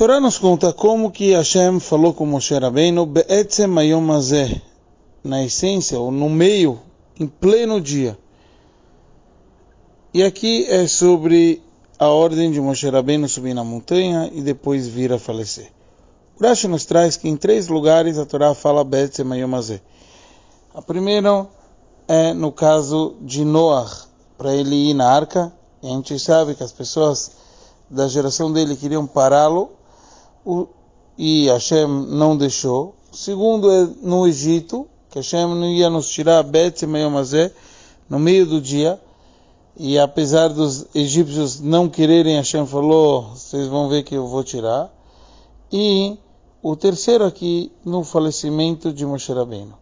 Torá nos conta como que Hashem falou com Moshe Rabbeinu Be'etzem Hayom Hazeh, na essência, ou no meio, em pleno dia. E aqui é sobre a ordem de Moshe Rabbeinu subir na montanha e depois vir a falecer. O Rashi nos traz que em três lugares a Torá fala Be'etzem Hayom Hazeh. A primeira é no caso de Noah, para ele ir na arca. E a gente sabe que as pessoas da geração dele queriam pará-lo e Hashem não deixou. Segundo é no Egito, que Hashem não ia nos tirar Bet Meyomazé no meio do dia. E apesar dos egípcios não quererem, Hashem falou, vocês vão ver que eu vou tirar. E o terceiro aqui, no falecimento de Moshe Rabbeinu.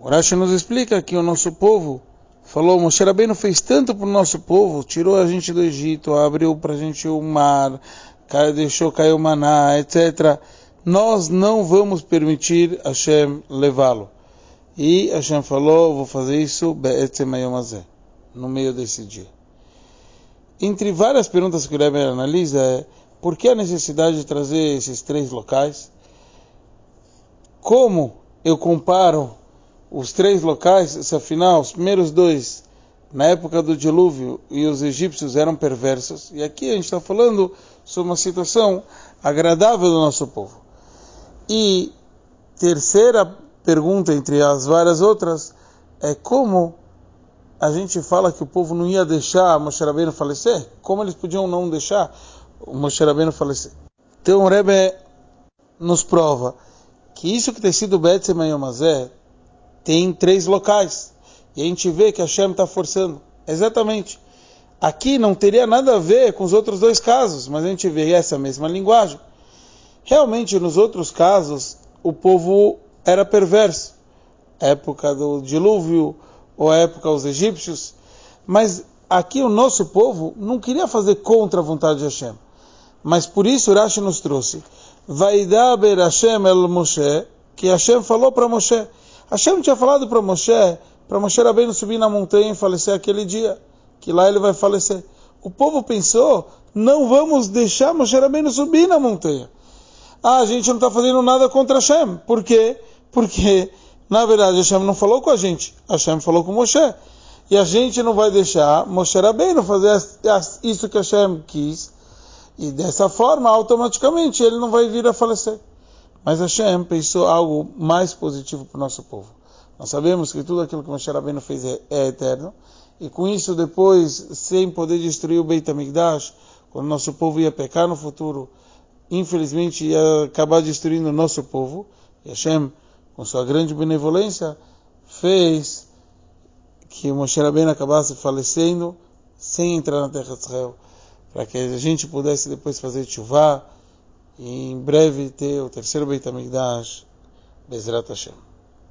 O Rashi nos explica que o nosso povo falou, Moshe Rabbeinu fez tanto para o nosso povo, tirou a gente do Egito, abriu para a gente o mar, deixou cair o maná, etc. Nós não vamos permitir Hashem levá-lo. E Hashem falou, vou fazer isso no meio desse dia. Entre várias perguntas que o Rebbe analisa é, por que a necessidade de trazer esses três locais? Como eu comparo os três locais, se afinal os primeiros dois, na época do dilúvio, e os egípcios eram perversos, e aqui a gente está falando sobre uma situação agradável do nosso povo. E terceira pergunta, entre as várias outras, é como a gente fala que o povo não ia deixar Moshe Rabbeinu falecer? Como eles podiam não deixar o Moshe Rabbeinu falecer? Então o Rebbe nos prova que isso que tem sido Betzem Yomazé tem três locais. E a gente vê que Hashem está forçando. Exatamente. Aqui não teria nada a ver com os outros dois casos, mas a gente vê essa mesma linguagem. Realmente, nos outros casos, o povo era perverso. Época do dilúvio, ou época dos egípcios. Mas aqui o nosso povo não queria fazer contra a vontade de Hashem. Mas por isso Rashi nos trouxe. Vaidaber Hashem el Moshe, que Hashem falou para Moshe. Hashem tinha falado para Moshe, para Moshe Rabbeinu subir na montanha e falecer aquele dia, que lá ele vai falecer. O povo pensou, não vamos deixar Moshe Rabbeinu subir na montanha. Ah, a gente não está fazendo nada contra Hashem. Por quê? Porque, na verdade, Hashem não falou com a gente. Hashem falou com Moshe. E a gente não vai deixar Moshe Rabbeinu fazer isso que Hashem quis. E dessa forma, automaticamente, ele não vai vir a falecer. Mas Hashem pensou algo mais positivo para o nosso povo. Nós sabemos que tudo aquilo que Moshe Rabbeinu fez é, é eterno. E com isso, depois, sem poder destruir o Beit HaMikdash, quando nosso povo ia pecar no futuro, infelizmente ia acabar destruindo o nosso povo. E Hashem, com sua grande benevolência, fez que Moshe Rabbeinu acabasse falecendo sem entrar na terra de Israel, para que a gente pudesse depois fazer chuvá e em breve ter o terceiro Beit HaMikdash, Bezrat Hashem.